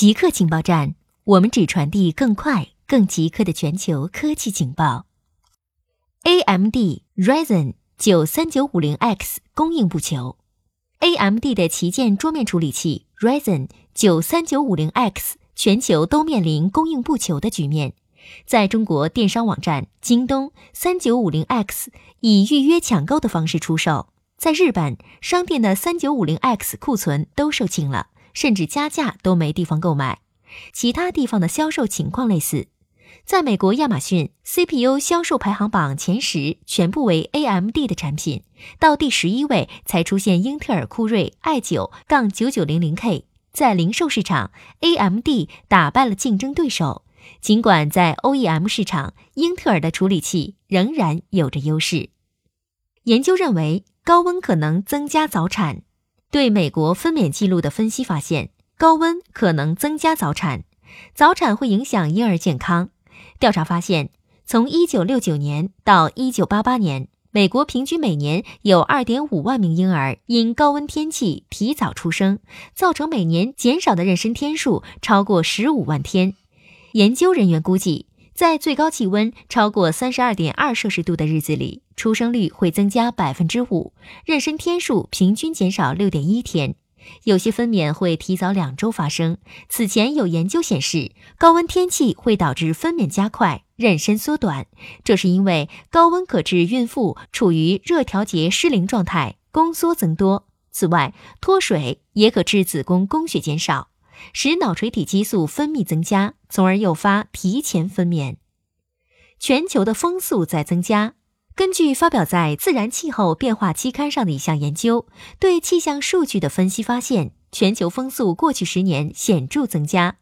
极客情报站，我们只传递更快、更极客的全球科技情报。AMD Ryzen 九三九五零 X 供应不求，AMD 的旗舰桌面处理器 Ryzen 九三九五零 X 全球都面临供应不求的局面。在中国电商网站京东，三九五零 X 以预约抢购的方式出售；在日本，商店的三九五零 X 库存都售罄了。甚至加价都没地方购买，其他地方的销售情况类似。在美国，亚马逊 CPU 销售排行榜前十全部为 AMD 的产品，到第十一位才出现英特尔酷睿 i9 杠九九零零 K。在零售市场，AMD 打败了竞争对手，尽管在 OEM 市场，英特尔的处理器仍然有着优势。研究认为，高温可能增加早产。对美国分娩记录的分析发现，高温可能增加早产，早产会影响婴儿健康。调查发现，从1969年到1988年，美国平均每年有2.5万名婴儿因高温天气提早出生，造成每年减少的妊娠天数超过15万天。研究人员估计。在最高气温超过三十二点二摄氏度的日子里，出生率会增加百分之五，妊娠天数平均减少六点一天，有些分娩会提早两周发生。此前有研究显示，高温天气会导致分娩加快、妊娠缩短，这是因为高温可致孕妇处于热调节失灵状态，宫缩增多。此外，脱水也可致子宫供血减少。使脑垂体激素分泌增加，从而诱发提前分娩。全球的风速在增加。根据发表在《自然气候变化期刊》上的一项研究，对气象数据的分析发现，全球风速过去十年显著增加。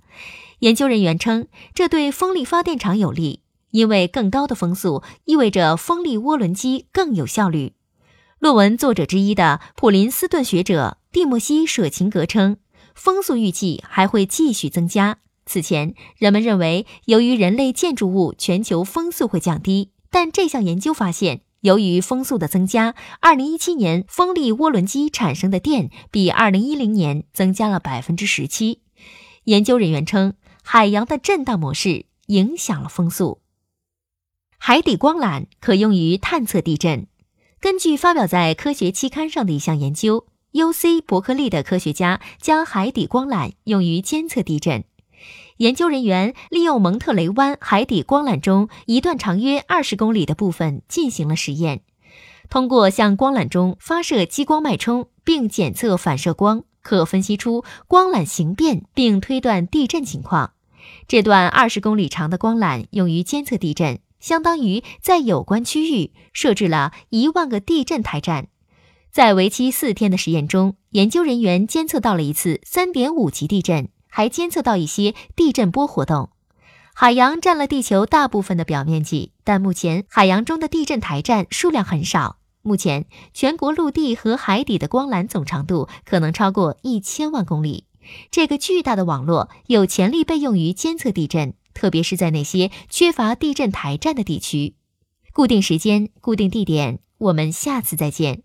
研究人员称，这对风力发电厂有利，因为更高的风速意味着风力涡轮机更有效率。论文作者之一的普林斯顿学者蒂莫西·舍琴格称。风速预计还会继续增加。此前，人们认为由于人类建筑物，全球风速会降低。但这项研究发现，由于风速的增加，2017年风力涡轮机产生的电比2010年增加了百分之十七。研究人员称，海洋的震荡模式影响了风速。海底光缆可用于探测地震。根据发表在科学期刊上的一项研究。U.C. 伯克利的科学家将海底光缆用于监测地震。研究人员利用蒙特雷湾海底光缆中一段长约二十公里的部分进行了实验。通过向光缆中发射激光脉冲，并检测反射光，可分析出光缆形变，并推断地震情况。这段二十公里长的光缆用于监测地震，相当于在有关区域设置了一万个地震台站。在为期四天的实验中，研究人员监测到了一次三点五级地震，还监测到一些地震波活动。海洋占了地球大部分的表面积，但目前海洋中的地震台站数量很少。目前，全国陆地和海底的光缆总长度可能超过一千万公里。这个巨大的网络有潜力被用于监测地震，特别是在那些缺乏地震台站的地区。固定时间，固定地点，我们下次再见。